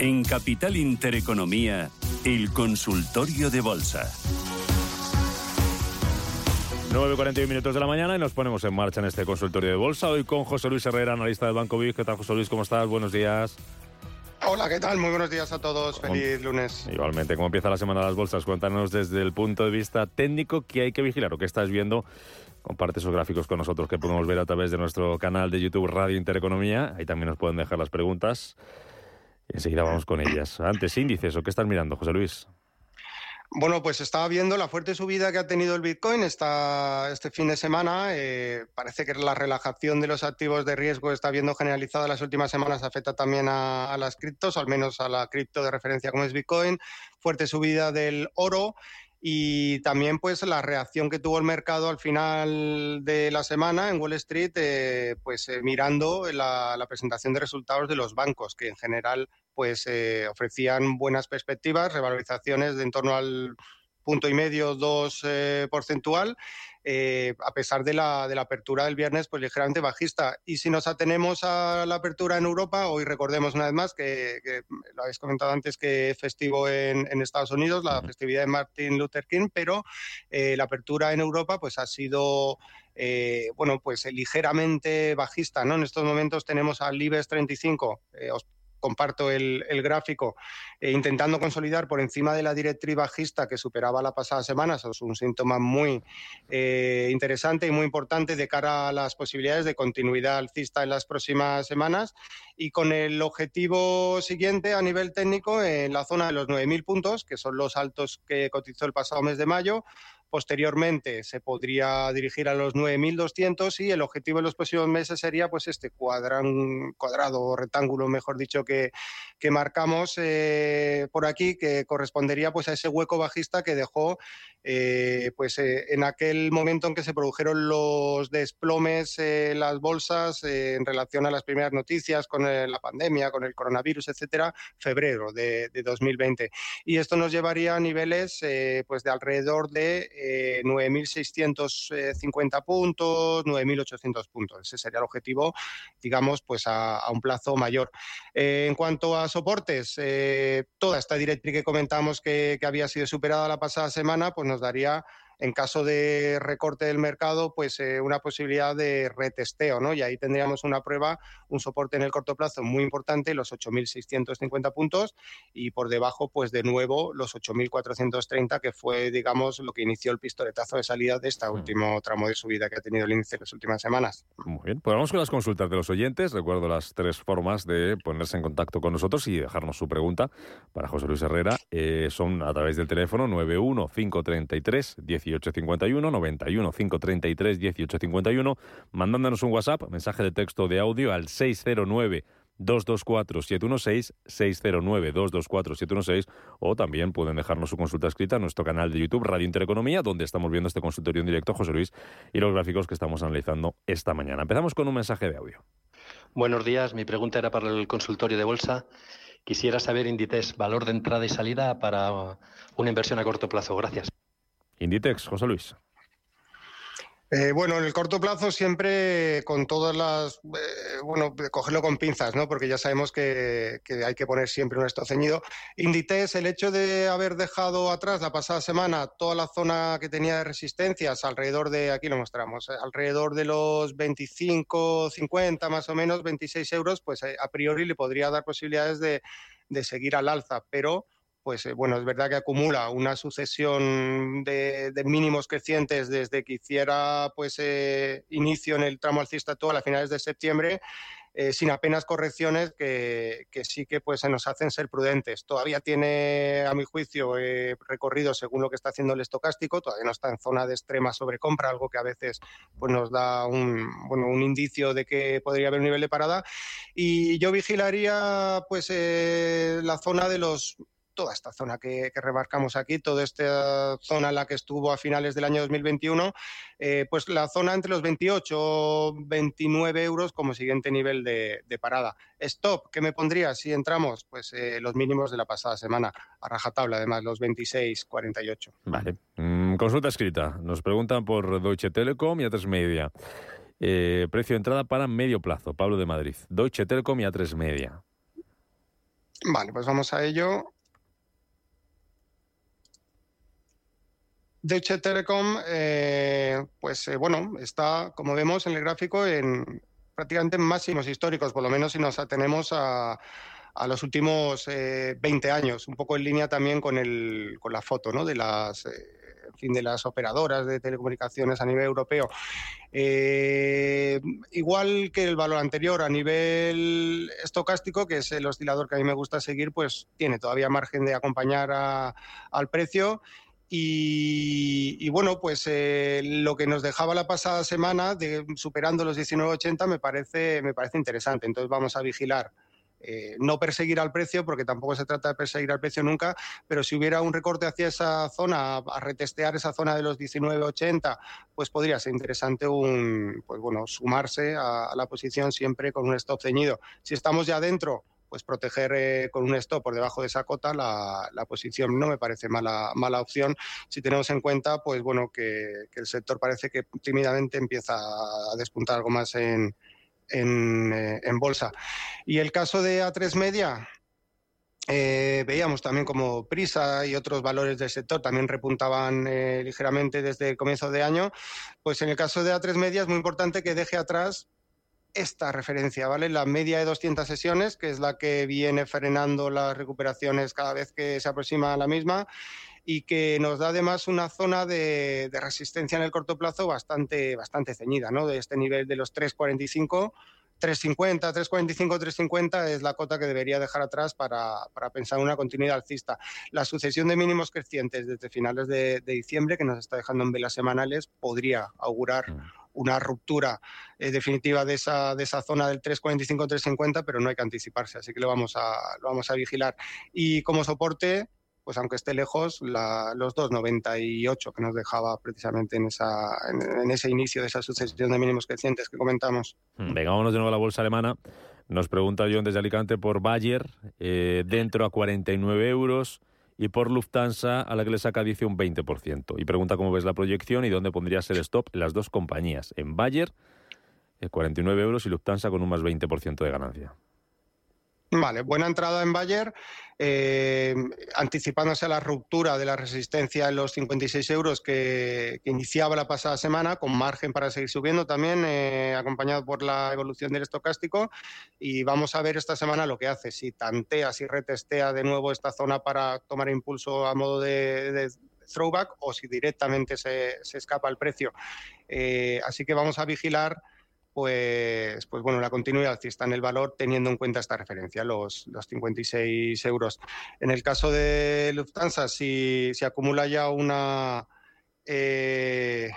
En Capital Intereconomía, el consultorio de bolsa. 9.41 minutos de la mañana y nos ponemos en marcha en este consultorio de bolsa. Hoy con José Luis Herrera, analista del Banco BIC. ¿Qué tal, José Luis? ¿Cómo estás? Buenos días. Hola, ¿qué tal? Muy buenos días a todos. Feliz lunes. Igualmente, ¿cómo empieza la semana de las bolsas? Cuéntanos desde el punto de vista técnico qué hay que vigilar o qué estás viendo. Comparte esos gráficos con nosotros que podemos ver a través de nuestro canal de YouTube Radio Intereconomía. Ahí también nos pueden dejar las preguntas. Enseguida vamos con ellas. Antes, índices, ¿o qué estás mirando, José Luis? Bueno, pues estaba viendo la fuerte subida que ha tenido el Bitcoin esta, este fin de semana. Eh, parece que la relajación de los activos de riesgo está viendo generalizada las últimas semanas, afecta también a, las criptos, al menos a la cripto de referencia como es Bitcoin. Fuerte subida del oro y también pues la reacción que tuvo el mercado al final de la semana en Wall Street, eh, pues eh, mirando la, presentación de resultados de los bancos, que en general pues eh, ofrecían buenas perspectivas, revalorizaciones de en torno al punto y medio, dos eh, porcentual, eh, a pesar de la, de la apertura del viernes, pues ligeramente bajista. Y si nos atenemos a la apertura en Europa, hoy recordemos una vez más que, que lo habéis comentado antes que es festivo en, en, Estados Unidos, la festividad de Martin Luther King, pero eh, la apertura en Europa pues ha sido eh, bueno, pues ligeramente bajista, ¿no? En estos momentos tenemos al IBEX 35, eh, comparto el, gráfico, eh, intentando consolidar por encima de la directriz bajista que superaba la pasada semana. Eso es un síntoma muy eh, interesante y muy importante de cara a las posibilidades de continuidad alcista en las próximas semanas. Y con el objetivo siguiente a nivel técnico en la zona de los 9.000 puntos, que son los altos que cotizó el pasado mes de mayo, Posteriormente se podría dirigir a los 9.200 y el objetivo en los próximos meses sería pues este cuadrado o rectángulo, mejor dicho, que, que marcamos eh, por aquí, que correspondería pues a ese hueco bajista que dejó eh, pues eh, en aquel momento en que se produjeron los desplomes en las bolsas en relación a las primeras noticias con la pandemia, con el coronavirus, etcétera, febrero de, de 2020. Y esto nos llevaría a niveles pues de alrededor de eh, 9.650 puntos, 9.800 puntos. Ese sería el objetivo, digamos, pues a, un plazo mayor. Eh, en cuanto a soportes, eh, toda esta directriz que comentamos que, había sido superada la pasada semana, pues nos daría en caso de recorte del mercado, pues eh, una posibilidad de retesteo, ¿no? Y ahí tendríamos una prueba, un soporte en el corto plazo muy importante, los 8.650 puntos, y por debajo, pues de nuevo, los 8.430, que fue, digamos, lo que inició el pistoletazo de salida de este último tramo de subida que ha tenido el índice en las últimas semanas. Muy bien, pues vamos con las consultas de los oyentes. Recuerdo las tres formas de ponerse en contacto con nosotros y dejarnos su pregunta para José Luis Herrera. Eh, son a través del teléfono 91 533 18 1851, 91 533 1851, mandándonos un WhatsApp, mensaje de texto de audio al 609 224-716, 609-224-716, o también pueden dejarnos su consulta escrita en nuestro canal de YouTube Radio Intereconomía, donde estamos viendo este consultorio en directo, José Luis, y los gráficos que estamos analizando esta mañana. Empezamos con un mensaje de audio. Buenos días, mi pregunta era para el consultorio de bolsa. Quisiera saber, Inditex, valor de entrada y salida para una inversión a corto plazo. Gracias. Inditex, José Luis. Eh, bueno, en el corto plazo siempre con todas las, eh, bueno, cogerlo con pinzas, ¿no? Porque ya sabemos que, hay que poner siempre un esto ceñido. Inditex, el hecho de haber dejado atrás la pasada semana toda la zona que tenía de resistencias, alrededor de, aquí lo mostramos, eh, alrededor de los 25, 50 más o menos, 26 euros, pues a priori le podría dar posibilidades de, de seguir al alza, pero pues eh, bueno, es verdad que acumula una sucesión de, mínimos crecientes desde que hiciera pues eh, inicio en el tramo alcista actual a finales de septiembre, eh, sin apenas correcciones que, que, sí que pues se nos hacen ser prudentes. Todavía tiene, a mi juicio, recorrido según lo que está haciendo el estocástico, todavía no está en zona de extrema sobrecompra, algo que a veces pues nos da un, bueno, un indicio de que podría haber un nivel de parada. Y yo vigilaría pues la zona de los toda esta zona que, que, remarcamos aquí, toda esta zona en la que estuvo a finales del año 2021, eh, pues la zona entre los 28 29 euros como siguiente nivel de, de parada. Stop, ¿qué me pondría si entramos? Pues eh, los mínimos de la pasada semana, a rajatabla además, los 26,48. Vale. Mm, consulta escrita. Nos preguntan por Deutsche Telekom y A3 Media. Eh, precio de entrada para medio plazo, Pablo de Madrid. Deutsche Telekom y A3 Media. Vale, pues vamos a ello. Deutsche Telekom, eh, pues eh, bueno, está, como vemos en el gráfico, en prácticamente máximos históricos, por lo menos si nos atenemos a, los últimos 20 eh, años, un poco en línea también con, el, con la foto ¿no? de las fin, de las operadoras de telecomunicaciones a nivel europeo. igual que el valor anterior a nivel estocástico, que es el oscilador que a mí me gusta seguir, pues tiene todavía margen de acompañar al precio y, bueno, pues eh, lo que nos dejaba la pasada semana, de, superando los 19,80, me parece, me parece interesante. Entonces vamos a vigilar. Eh, no perseguir al precio, porque tampoco se trata de perseguir al precio nunca, pero si hubiera un recorte hacia esa zona, a retestear esa zona de los 19,80, pues podría ser interesante un, pues bueno, sumarse a, a la posición siempre con un stop ceñido. Si estamos ya dentro, pues proteger eh, con un stop por debajo de esa cota la, posición no me parece mala, mala opción si tenemos en cuenta pues bueno que, el sector parece que tímidamente empieza a despuntar algo más en, en, eh, bolsa. Y el caso de A3 Media, eh, veíamos también como Prisa y otros valores del sector también repuntaban ligeramente desde el comienzo de año. Pues en el caso de A3 Media es muy importante que deje atrás esta referencia, ¿vale? La media de 200 sesiones, que es la que viene frenando las recuperaciones cada vez que se aproxima a la misma y que nos da además una zona de, resistencia en el corto plazo bastante, bastante ceñida, ¿no? De este nivel de los 345 350, 345, 350 es la cota que debería dejar atrás para, para, pensar una continuidad alcista. La sucesión de mínimos crecientes desde finales de, de, diciembre, que nos está dejando en velas semanales, podría augurar mm una ruptura eh, definitiva de esa, de esa zona del 345-350, pero no hay que anticiparse, así que lo vamos a, lo vamos a vigilar. Y como soporte, pues aunque esté lejos, los 2,98 que nos dejaba precisamente en, esa, en, ese inicio de esa sucesión de mínimos crecientes que comentamos. Hmm, venga, vámonos de nuevo a la bolsa alemana. Nos pregunta John desde Alicante por Bayer, eh, dentro a 49 euros y por Lufthansa, a la que le saca dice un 20%. Y pregunta cómo ves la proyección y dónde pondrías el stop las dos compañías, en Bayer, 49 eh, euros, y Lufthansa con un más 20% de ganancia. Vale, buena entrada en Bayer, eh, anticipándose a la ruptura de la resistencia en los 56 euros que, iniciaba la pasada semana, con margen para seguir subiendo también, eh, acompañado por la evolución del estocástico. Y vamos a ver esta semana lo que hace, si tantea, si retestea de nuevo esta zona para tomar impulso a modo de, throwback o si directamente se, escapa el precio. Eh, así que vamos a vigilar pues, pues bueno, la continuidad está en el valor teniendo en cuenta esta referencia, los, los 56 euros. En el caso de Lufthansa, si, si acumula ya una... Eh,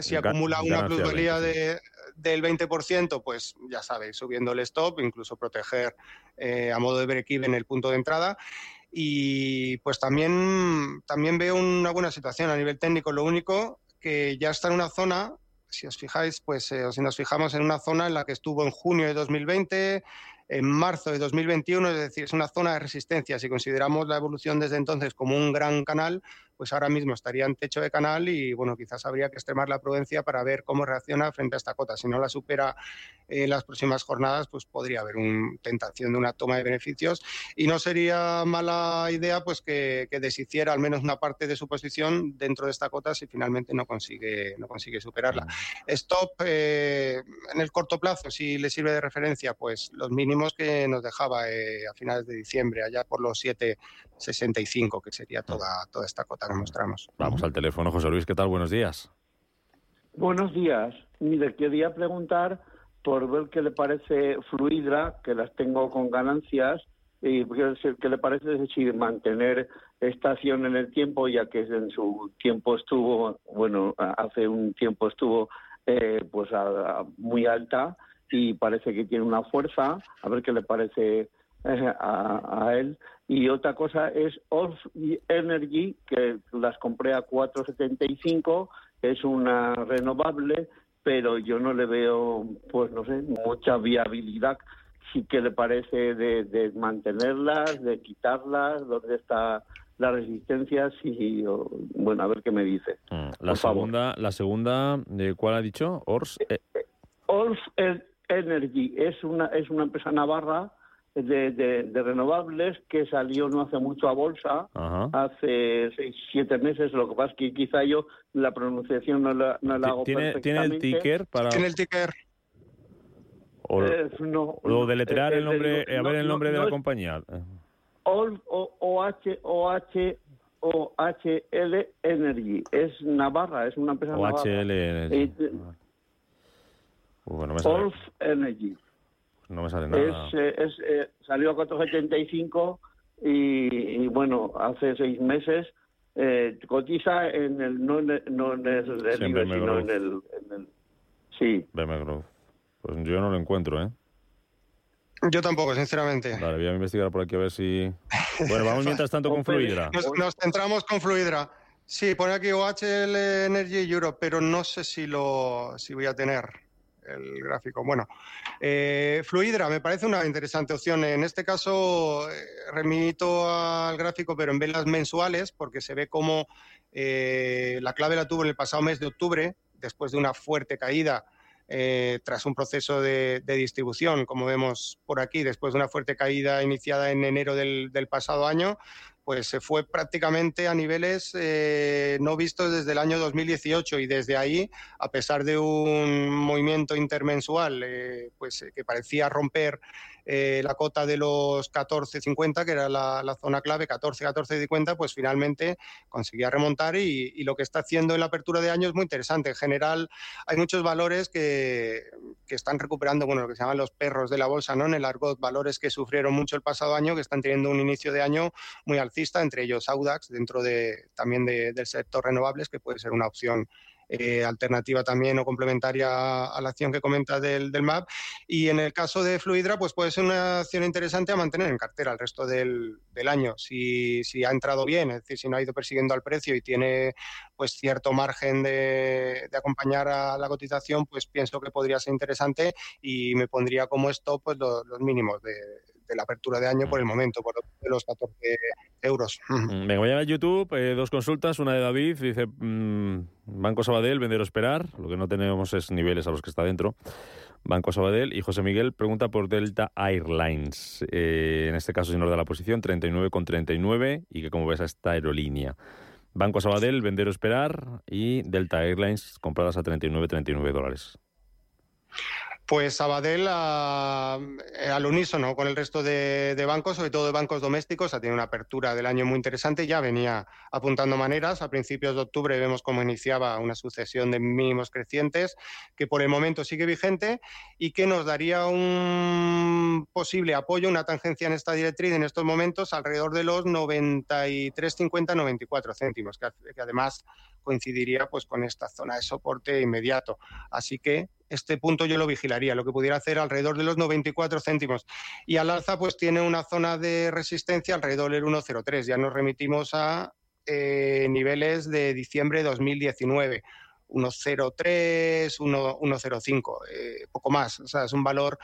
si acumula una plusvalía de, del 20%, pues ya sabéis, subiendo el stop, incluso proteger eh, a modo de break-even el punto de entrada. Y pues también, también veo una buena situación a nivel técnico. Lo único que ya está en una zona si os fijáis, pues eh, si nos fijamos en una zona en la que estuvo en junio de 2020, en marzo de 2021, es decir, es una zona de resistencia. Si consideramos la evolución desde entonces como un gran canal, pues ahora mismo estaría en techo de canal y bueno, quizás habría que extremar la prudencia para ver cómo reacciona frente a esta cota. Si no la supera en las próximas jornadas, pues podría haber una tentación de una toma de beneficios y no sería mala idea pues que, deshiciera al menos una parte de su posición dentro de esta cota si finalmente no consigue, no consigue superarla. Stop eh, en el corto plazo, si le sirve de referencia, pues los mínimos que nos dejaba eh, a finales de diciembre, allá por los 7,65, que sería toda, toda esta cota mostramos. Vamos al teléfono, José Luis, ¿qué tal? Buenos días. Buenos días. Mire, quería preguntar por ver qué le parece Fluidra, que las tengo con ganancias, y qué le parece decir mantener estación en el tiempo, ya que en su tiempo estuvo, bueno, hace un tiempo estuvo eh, pues muy alta y parece que tiene una fuerza, a ver qué le parece eh, a, él. Y otra cosa es Off Energy, que las compré a 4.75, es una renovable, pero yo no le veo, pues no sé, mucha viabilidad. Sí que le parece de, mantenerlas, de quitarlas, dónde está la resistencia, y bueno, a ver qué me dice. Mm, la segunda, la segunda, ¿de cuál ha dicho? Ors. Eh, Energy es una es una empresa navarra de, renovables que salió no hace mucho a bolsa, hace seis, siete meses. Lo que pasa es que quizá yo la pronunciación no la, no la hago ¿Tiene, ¿Tiene el ticker para...? ¿Tiene el ticker? O, eh, no, o deletrear el nombre, a ver el nombre de la compañía. OH, OH, OHL Energy. Es Navarra, es una empresa OHL Energy. Bueno, me Energy. No me sale nada. Es, eh, es, eh, salió a 475 y, y, bueno, hace seis meses eh, cotiza en el no, no en el, sí, sino en el, en el, sí. Pues yo no lo encuentro, ¿eh? Yo tampoco, sinceramente. Vale, voy a investigar por aquí a ver si... Bueno, vamos mientras tanto con Fluidra. Nos, centramos con Fluidra. Sí, pone aquí OHL Energy Europe, pero no sé si lo si voy a tener el gráfico. Bueno, eh, Fluidra me parece una interesante opción. En este caso, eh, remito al gráfico, pero en velas mensuales, porque se ve como eh, la clave la tuvo en el pasado mes de octubre, después de una fuerte caída. tras un proceso de, distribución, como vemos por aquí, después de una fuerte caída iniciada en enero del pasado año, pues se fue prácticamente a niveles eh, no vistos desde el año 2018 y desde ahí, a pesar de un movimiento intermensual eh, pues, eh, que parecía romper eh, la cota de los 14.50, que era la, zona clave, 14-14.50, pues finalmente conseguía remontar y, lo que está haciendo en la apertura de año es muy interesante. En general hay muchos valores que, están recuperando, bueno, lo que se llaman los perros de la bolsa, ¿no? En el argot, valores que sufrieron mucho el pasado año, que están teniendo un inicio de año muy alcista, entre ellos Audax, dentro de, también del sector renovables, que puede ser una opción eh, alternativa también o complementaria a la acción que comenta del, MAP. Y en el caso de Fluidra, pues puede ser una acción interesante a mantener en cartera el resto del, año. Si, si, ha entrado bien, es decir, si no ha ido persiguiendo al precio y tiene pues cierto margen de, acompañar a la cotización, pues pienso que podría ser interesante y me pondría como stop pues, los, mínimos de, la apertura de año por el momento, por los 14 euros. Mm, venga, voy a YouTube, eh, dos consultas, una de David, dice mm, Banco Sabadell, vender o esperar, lo que no tenemos es niveles a los que está dentro. Banco Sabadell y José Miguel pregunta por Delta Airlines, eh, en este caso si nos da la posición 39,39 y que como ves a esta aerolínea. Banco Sabadell, vender o esperar y Delta Airlines compradas a 39,39 dólares. Pues Sabadell eh, al unísono con el resto de, bancos, sobre todo de bancos domésticos, ha tenido una apertura del año muy interesante, ya venía apuntando maneras. A principios de octubre vemos cómo iniciaba una sucesión de mínimos crecientes que por el momento sigue vigente y que nos daría un posible apoyo, una tangencia en esta directriz en estos momentos alrededor de los 93,50-94 céntimos, que, que además coincidiría pues con esta zona de soporte inmediato. Así que este punto yo lo vigilaría, lo que pudiera hacer alrededor de los 94 céntimos. Y al alza pues tiene una zona de resistencia alrededor del 1,03. Ya nos remitimos a eh, niveles de diciembre de 2019. 1,03, 1,05, eh, poco más. O sea, es un valor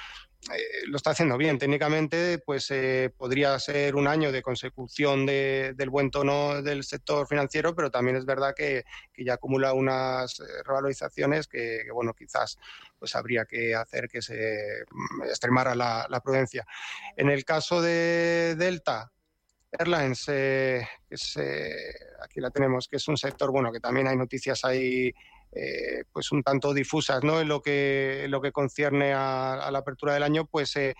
eh, lo está haciendo bien. Técnicamente, pues eh, podría ser un año de consecución del buen tono del sector financiero, pero también es verdad que, ya acumula unas eh, revalorizaciones que, bueno, quizás pues habría que hacer que se mm, extremara la, prudencia. En el caso de Delta, Airlines, aquí la tenemos, que es un sector, bueno, que también hay noticias ahí eh, pues un tanto difusas ¿no? en, lo que, lo que concierne a, la apertura del año, pues eh,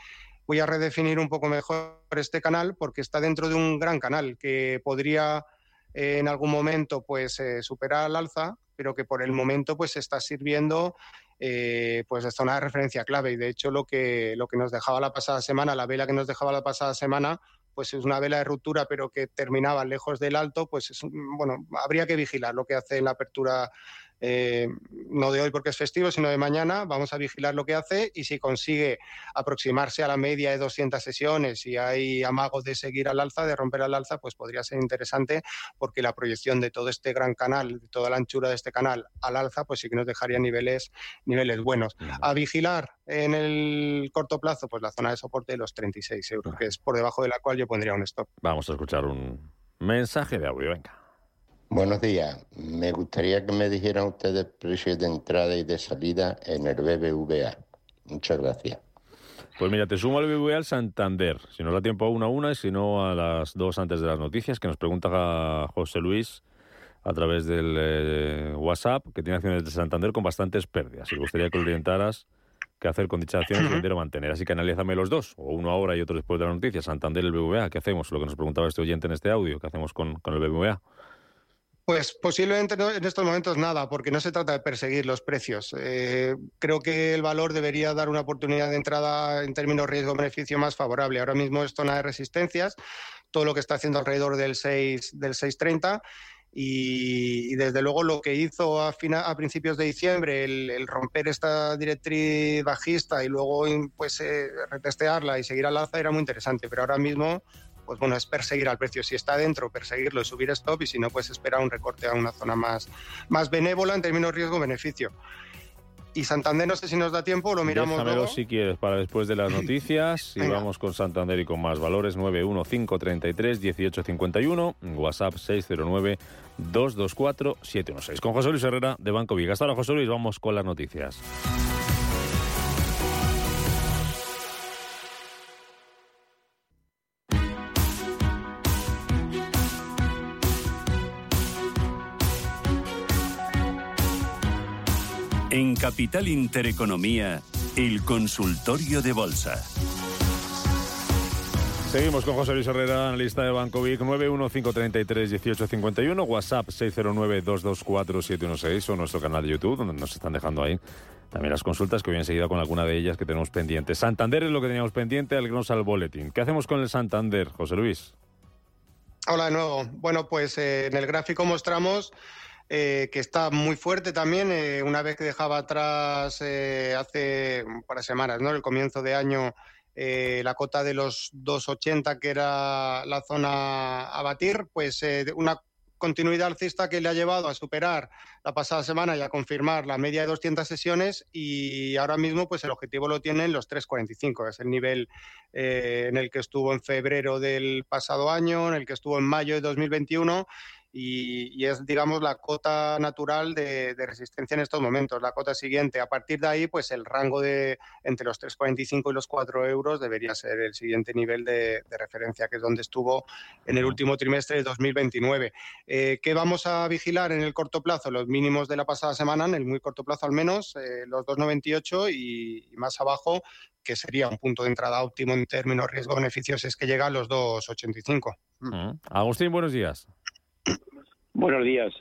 voy a redefinir un poco mejor este canal porque está dentro de un gran canal que podría eh, en algún momento pues superar al alza, pero que por el momento pues está sirviendo pues de zona de referencia clave y de hecho lo que, lo que nos dejaba la pasada semana, la vela que nos dejaba la pasada semana, pues es una vela de ruptura pero que terminaba lejos del alto, pues es, bueno, habría que vigilar lo que hace en la apertura eh, no de hoy porque es festivo, sino de mañana. Vamos a vigilar lo que hace y si consigue aproximarse a la media de 200 sesiones y hay amagos de seguir al alza, de romper al alza, pues podría ser interesante porque la proyección de todo este gran canal, de toda la anchura de este canal al alza, pues sí que nos dejaría niveles, niveles buenos. A vigilar en el corto plazo, pues la zona de soporte de los 36 euros, que es por debajo de la cual yo pondría un stop. Vamos a escuchar un mensaje de audio, venga. Buenos días. Me gustaría que me dijeran ustedes precios de entrada y de salida en el BBVA. Muchas gracias. Pues mira, te sumo al BBVA al Santander. Si nos da tiempo a una a una y si no a las dos antes de las noticias, que nos pregunta José Luis a través del eh, WhatsApp, que tiene acciones de Santander con bastantes pérdidas. Y me gustaría que lo orientaras qué hacer con dichas acciones, vender o mantener. Así que analízame los dos, o uno ahora y otro después de las noticias. Santander y el BBVA, ¿qué hacemos? Lo que nos preguntaba este oyente en este audio, ¿qué hacemos con, con el BBVA? Pues posiblemente en estos momentos nada, porque no se trata de perseguir los precios. Eh, creo que el valor debería dar una oportunidad de entrada en términos riesgo-beneficio más favorable. Ahora mismo es zona de resistencias, todo lo que está haciendo alrededor del 6 del 630 y, desde luego lo que hizo a, a principios de diciembre el, romper esta directriz bajista y luego pues eh, retestearla y seguir al alza era muy interesante, pero ahora mismo pues bueno, es perseguir al precio. Si está dentro, perseguirlo y subir stop, y si no, pues esperar un recorte a una zona más, más benévola en términos riesgo-beneficio. Y Santander, no sé si nos da tiempo, lo miramos Déjamelo luego. si quieres para después de las noticias. y vamos con Santander y con más valores. 915331851, WhatsApp 609224716. Con José Luis Herrera de Banco Viga. Hasta ahora, José Luis, vamos con las noticias. En Capital Intereconomía, el consultorio de bolsa. Seguimos con José Luis Herrera, analista de Banco Vic, 915331851, WhatsApp 609224716 o nuestro canal de YouTube, donde nos están dejando ahí también las consultas que voy enseguida con alguna de ellas que tenemos pendientes. Santander es lo que teníamos pendiente, al al boletín. ¿Qué hacemos con el Santander, José Luis? Hola de nuevo. Bueno, pues eh, en el gráfico mostramos eh, que está muy fuerte también, eh, una vez que dejaba atrás eh, hace un par de semanas, ¿no? El comienzo de año, la cota de los 2,80, que era la zona a batir, pues una continuidad alcista que le ha llevado a superar la pasada semana y a confirmar la media de 200 sesiones y ahora mismo pues el objetivo lo tiene en los 3,45, es el nivel en el que estuvo en febrero del pasado año, en el que estuvo en mayo de 2021 y, es, digamos, la cota natural de, resistencia en estos momentos, la cota siguiente. A partir de ahí, pues el rango de entre los 3,45 y los 4 euros debería ser el siguiente nivel de, referencia, que es donde estuvo en el último trimestre de 2029. Eh, ¿Qué vamos a vigilar en el corto plazo? Los mínimos de la pasada semana, en el muy corto plazo al menos, eh, los 2,98 y, y más abajo que sería un punto de entrada óptimo en términos riesgo-beneficios, es que llega a los 2,85. Agustín, buenos días. Buenos días.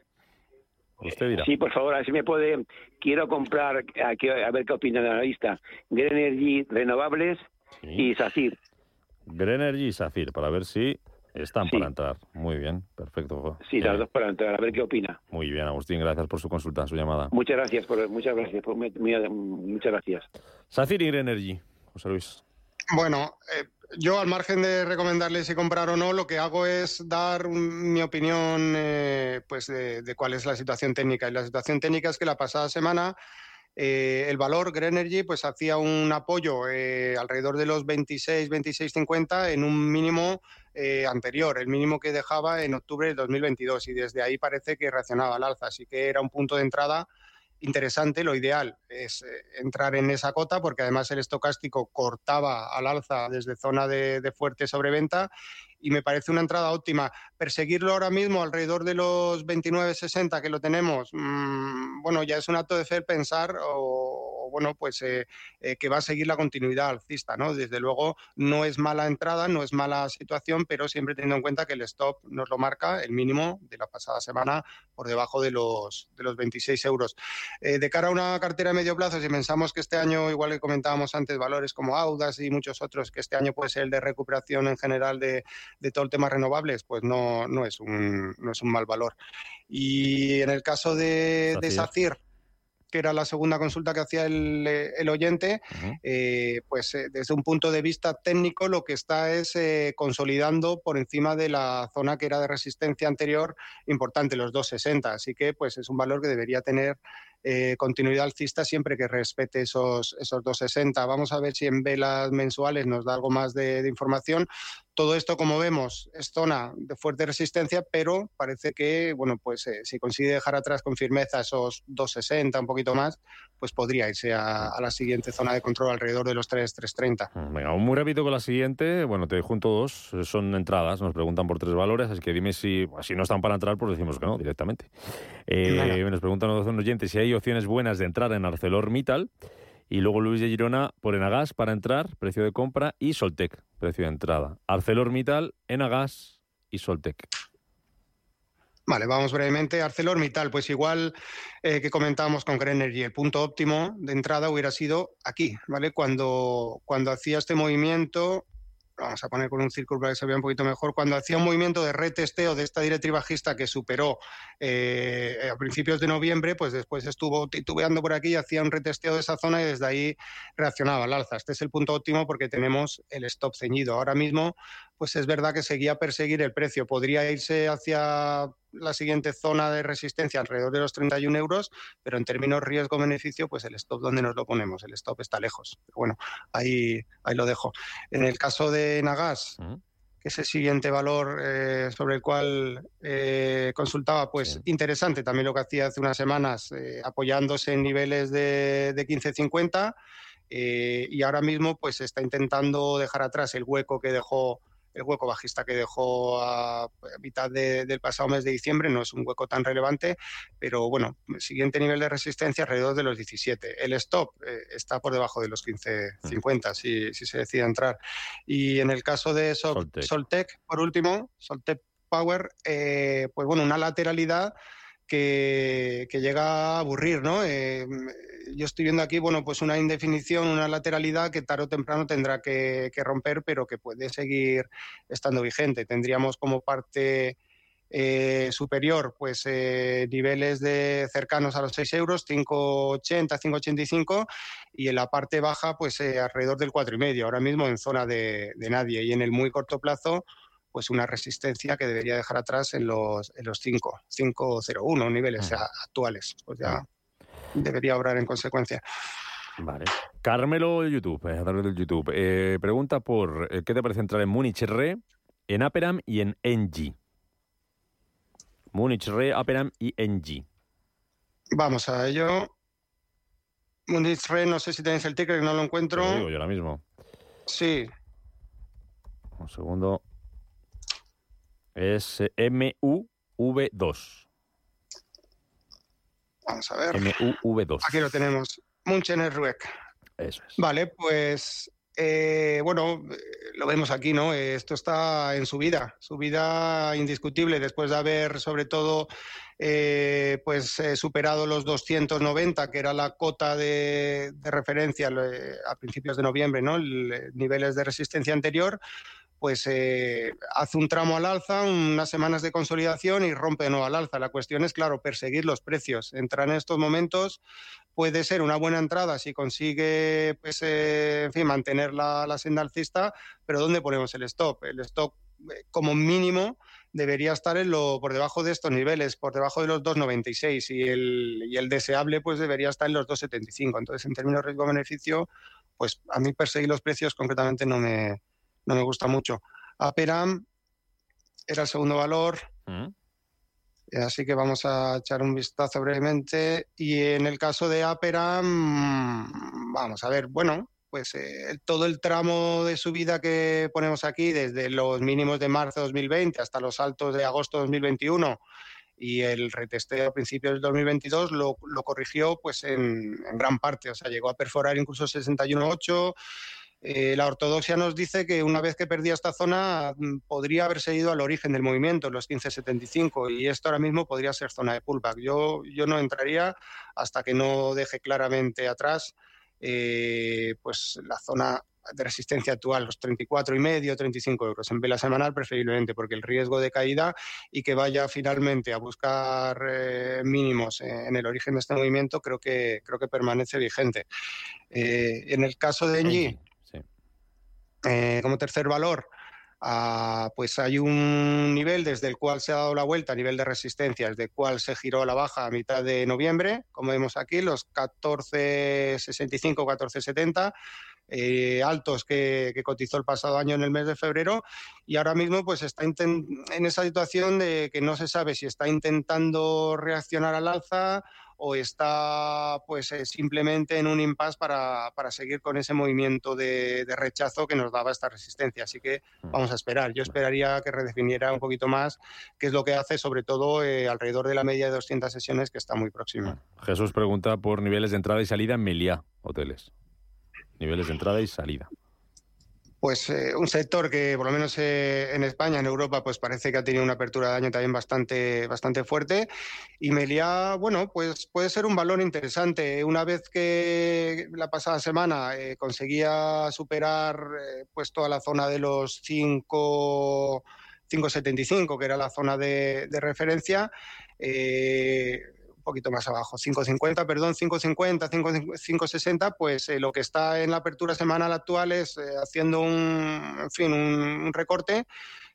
Usted dirá. Sí, por favor, a ver si me puede. Quiero comprar, a, ver qué opina la lista. Green Energy Renovables y SACIR. Green Energy y SACIR, para ver si están para entrar. Muy bien, perfecto. Sí, las dos para entrar, a ver qué opina. Muy bien, Agustín, gracias por su consulta, su llamada. Muchas gracias, por, muchas gracias, muchas gracias. SACIR y Green Energy, José Luis. Bueno, eh, yo, al margen de recomendarle si comprar o no, lo que hago es dar mi opinión eh, pues de, cuál es la situación técnica. Y la situación técnica es que la pasada semana eh, el valor Greenergy pues hacía un apoyo eh, alrededor de los 26, 26,50 en un mínimo anterior, el mínimo que dejaba en octubre de 2022 y desde ahí parece que reaccionaba al alza, así que era un punto de entrada interesante. Lo ideal es eh, entrar en esa cota porque además el estocástico cortaba al alza desde zona de, de fuerte sobreventa y me parece una entrada óptima. Perseguirlo ahora mismo alrededor de los 29.60 que lo tenemos, mm, bueno, ya es un acto de fe pensar o, bueno, pues eh, eh, que va a seguir la continuidad alcista, ¿no? Desde luego no es mala entrada, no es mala situación, pero siempre teniendo en cuenta que el stop nos lo marca el mínimo de la pasada semana por debajo de los, de los 26 euros. Eh, de cara a una cartera de medio plazo, si pensamos que este año, igual que comentábamos antes, valores como Audas y muchos otros, que este año puede ser el de recuperación en general de, de todo el tema renovables, pues no, no, es un, no es un mal valor. Y en el caso de, de SACIR, que era la segunda consulta que hacía el, el oyente, eh, pues eh, desde un punto de vista técnico lo que está es eh, consolidando por encima de la zona que era de resistencia anterior importante, los 260. Así que pues es un valor que debería tener eh, continuidad alcista siempre que respete esos, esos 2,60. Vamos a ver si en velas mensuales nos da algo más de información. Todo esto, como vemos, es zona de fuerte resistencia, pero parece que, bueno, pues eh, si consigue dejar atrás con firmeza esos 2,60, un poquito más, pues podría irse a, la siguiente zona de control alrededor de los 3, 3,30. Mm, venga, muy rápido con la siguiente. Bueno, te junto dos, son entradas, nos preguntan por tres valores, así que dime si, si no están para entrar, pues decimos que no, directamente. Eh, nos preguntan los oyentes si hay opciones buenas de entrar en ArcelorMittal. Y luego Luis de Girona por Enagas para entrar, precio de compra, y Soltec, precio de entrada. ArcelorMittal, Enagas y Soltec. Vale, vamos brevemente. ArcelorMittal, pues igual eh, que comentábamos con Grenergy, el punto óptimo de entrada hubiera sido aquí, ¿vale? Cuando, cuando hacía este movimiento vamos a poner con un círculo para que se vea un poquito mejor, cuando hacía un movimiento de retesteo de esta directriz bajista que superó eh, a principios de noviembre, pues después estuvo titubeando por aquí, hacía un retesteo de esa zona y desde ahí reaccionaba al alza. Este es el punto óptimo porque tenemos el stop ceñido. Ahora mismo, pues es verdad que seguía a perseguir el precio. Podría irse hacia la siguiente zona de resistencia alrededor de los 31 euros, pero en términos riesgo-beneficio, pues el stop, ¿dónde nos lo ponemos? El stop está lejos. Bueno, ahí, ahí lo dejo. En el caso de Nagas, que es el siguiente valor eh, sobre el cual eh, consultaba, pues interesante también lo que hacía hace unas semanas, eh, apoyándose en niveles de, de 15.50 y ahora mismo pues está intentando dejar atrás el hueco que dejó el hueco bajista que dejó a, mitad del pasado mes de diciembre no es un hueco tan relevante, pero bueno, el siguiente nivel de resistencia alrededor de los 17. El stop eh, está por debajo de los 15.50 mm. si, si se decide entrar. Y en el caso de Soltec, por último, Soltec Power, eh, pues bueno, una lateralidad que, llega a aburrir, ¿no? Eh, yo estoy viendo aquí, bueno, pues una indefinición, una lateralidad que tarde o temprano tendrá que, romper, pero que puede seguir estando vigente. Tendríamos como parte eh, superior, pues eh, niveles de cercanos a los 6 euros, 5,80, 5,85 y en la parte baja, pues alrededor del 4,5, ahora mismo en zona de, de nadie. Y en el muy corto plazo, pues una resistencia que debería dejar atrás en los, en los 5, 5.01 niveles mm. actuales. Pues ya. Debería obrar en consecuencia. Vale. Carmelo de YouTube, eh, a través del YouTube, eh, pregunta por eh, qué te parece entrar en Múnich Re, en Aperam y en NG. Múnich Re, Aperam y NG. Vamos a ello. Múnich Re, no sé si tenéis el ticket, que no lo encuentro. Lo digo yo ahora mismo. Sí. Un segundo. Es MUV2. Vamos a ver. MUV2. Aquí lo tenemos. Munchener Rueck. Eso es. Vale, pues eh, bueno, lo vemos aquí, ¿no? Esto está en su vida, su vida indiscutible, después de haber, sobre todo, eh, pues eh, superado los 290, que era la cota de, de referencia a principios de noviembre, ¿no? niveles de resistencia anterior pues eh, hace un tramo al alza, unas semanas de consolidación y rompe nuevo al alza. La cuestión es, claro, perseguir los precios. Entrar en estos momentos puede ser una buena entrada si consigue, pues, eh, en fin, mantener la, senda alcista, pero ¿dónde ponemos el stop? El stop, eh, como mínimo, debería estar en lo, por debajo de estos niveles, por debajo de los 2,96 y el, y el deseable pues debería estar en los 2,75. Entonces, en términos de riesgo-beneficio, pues a mí perseguir los precios concretamente no me, no me gusta mucho. Aperam era el segundo valor. Mm. Así que vamos a echar un vistazo brevemente. Y en el caso de Aperam, vamos a ver, bueno, pues eh, todo el tramo de subida que ponemos aquí, desde los mínimos de marzo de 2020 hasta los altos de agosto de 2021 y el retesteo a principios del 2022 lo, lo corrigió pues en, en, gran parte, o sea, llegó a perforar incluso 61.8 eh, la ortodoxia nos dice que una vez que perdía esta zona mm, podría haberse ido al origen del movimiento, los 1575, y esto ahora mismo podría ser zona de pullback. Yo, yo no entraría hasta que no deje claramente atrás eh, pues la zona de resistencia actual, los 34 y medio, 35 euros en vela semanal preferiblemente, porque el riesgo de caída y que vaya finalmente a buscar eh, mínimos en el origen de este movimiento creo que creo que permanece vigente. en el caso de Engie, eh, como tercer valor, pues hay un nivel desde el cual se ha dado la vuelta a nivel de resistencia, desde el cual se giró a la baja a mitad de noviembre, como vemos aquí, los 14.65, 14.70. Eh, altos que, cotizó el pasado año en el mes de febrero y ahora mismo pues está en esa situación de que no se sabe si está intentando reaccionar al alza o está pues eh, simplemente en un impasse para, para, seguir con ese movimiento de, rechazo que nos daba esta resistencia. Así que mm. vamos a esperar. Yo esperaría que redefiniera un poquito más qué es lo que hace, sobre todo eh, alrededor de la media de 200 sesiones que está muy próxima. Jesús pregunta por niveles de entrada y salida en Meliá Hoteles. Niveles de entrada y salida pues eh, un sector que por lo menos eh, en España, en Europa, pues parece que ha tenido una apertura de año también bastante, bastante fuerte. Y Melia, bueno, pues puede ser un valor interesante. Una vez que la pasada semana eh, conseguía superar pues toda la zona de los 5,75, que era la zona de, de referencia, poquito más abajo, 5.50, perdón, 5.50, 5.60, pues eh, lo que está en la apertura semanal actual es eh, haciendo un, en fin, un, recorte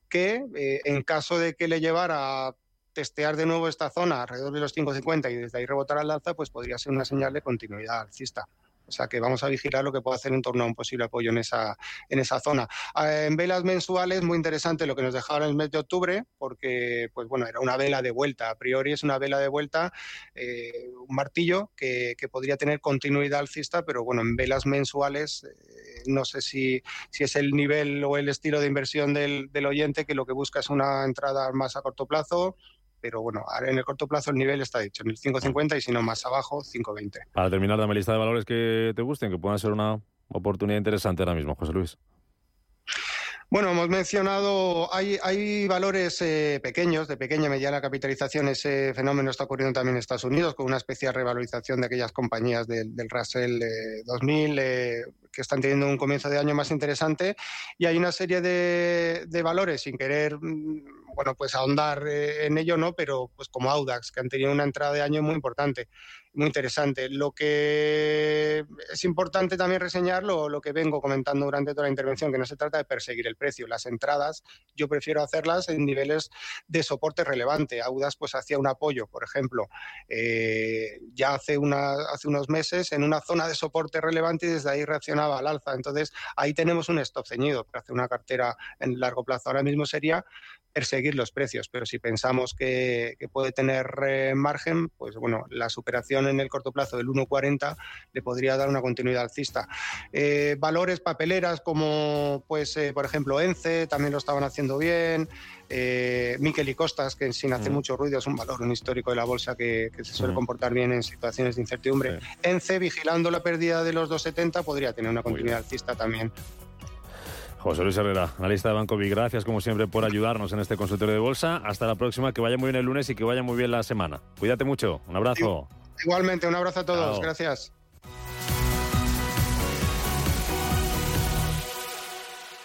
que eh, en caso de que le llevara a testear de nuevo esta zona alrededor de los 5.50 y desde ahí rebotar al alza, pues podría ser una señal de continuidad alcista. O sea que vamos a vigilar lo que puede hacer en torno a un posible apoyo en esa, en esa zona. Ah, en velas mensuales, muy interesante lo que nos dejaron en el mes de octubre, porque pues bueno, era una vela de vuelta. A priori es una vela de vuelta, eh, un martillo que, podría tener continuidad alcista, pero bueno, en velas mensuales eh, no sé si, si, es el nivel o el estilo de inversión del, del oyente que lo que busca es una entrada más a corto plazo pero bueno, en el corto plazo el nivel está dicho, en el 5.50 y si no más abajo, 5.20. Para terminar, dame lista de valores que te gusten, que puedan ser una oportunidad interesante ahora mismo, José Luis. Bueno, hemos mencionado, hay, hay valores eh, pequeños, de pequeña y mediana capitalización. Ese fenómeno está ocurriendo también en Estados Unidos, con una especie de revalorización de aquellas compañías del, Russell 2000 eh, que están teniendo un comienzo de año más interesante. Y hay una serie de, de valores, sin querer mm, bueno, pues ahondar eh, en ello, ¿no? Pero pues como Audax, que han tenido una entrada de año muy importante muy interesante. Lo que es importante también reseñar lo, lo, que vengo comentando durante toda la intervención, que no se trata de perseguir el precio. Las entradas yo prefiero hacerlas en niveles de soporte relevante. Audas pues hacía un apoyo, por ejemplo, eh, ya hace, una, hace unos meses en una zona de soporte relevante y desde ahí reaccionaba al alza. Entonces ahí tenemos un stop ceñido para hacer una cartera en largo plazo. Ahora mismo sería perseguir los precios, pero si pensamos que, puede tener eh, margen, pues bueno, la superación en el corto plazo del 1,40 le podría dar una continuidad alcista. Eh, valores papeleras como, pues, eh, por ejemplo, ENCE, también lo estaban haciendo bien. Miquel y Costas, que sin hacer mm. mucho ruido es un valor, un histórico de la bolsa que, se suele mm. comportar bien en situaciones de incertidumbre. ENCE, vigilando la pérdida de los 2,70, podría tener una continuidad alcista también. José Luis Herrera, analista de Banco Vic, gracias como siempre por ayudarnos en este consultorio de bolsa. Hasta la próxima, que vaya muy bien el lunes y que vaya muy bien la semana. Cuídate mucho, un abrazo. Igualmente, un abrazo a todos, gracias.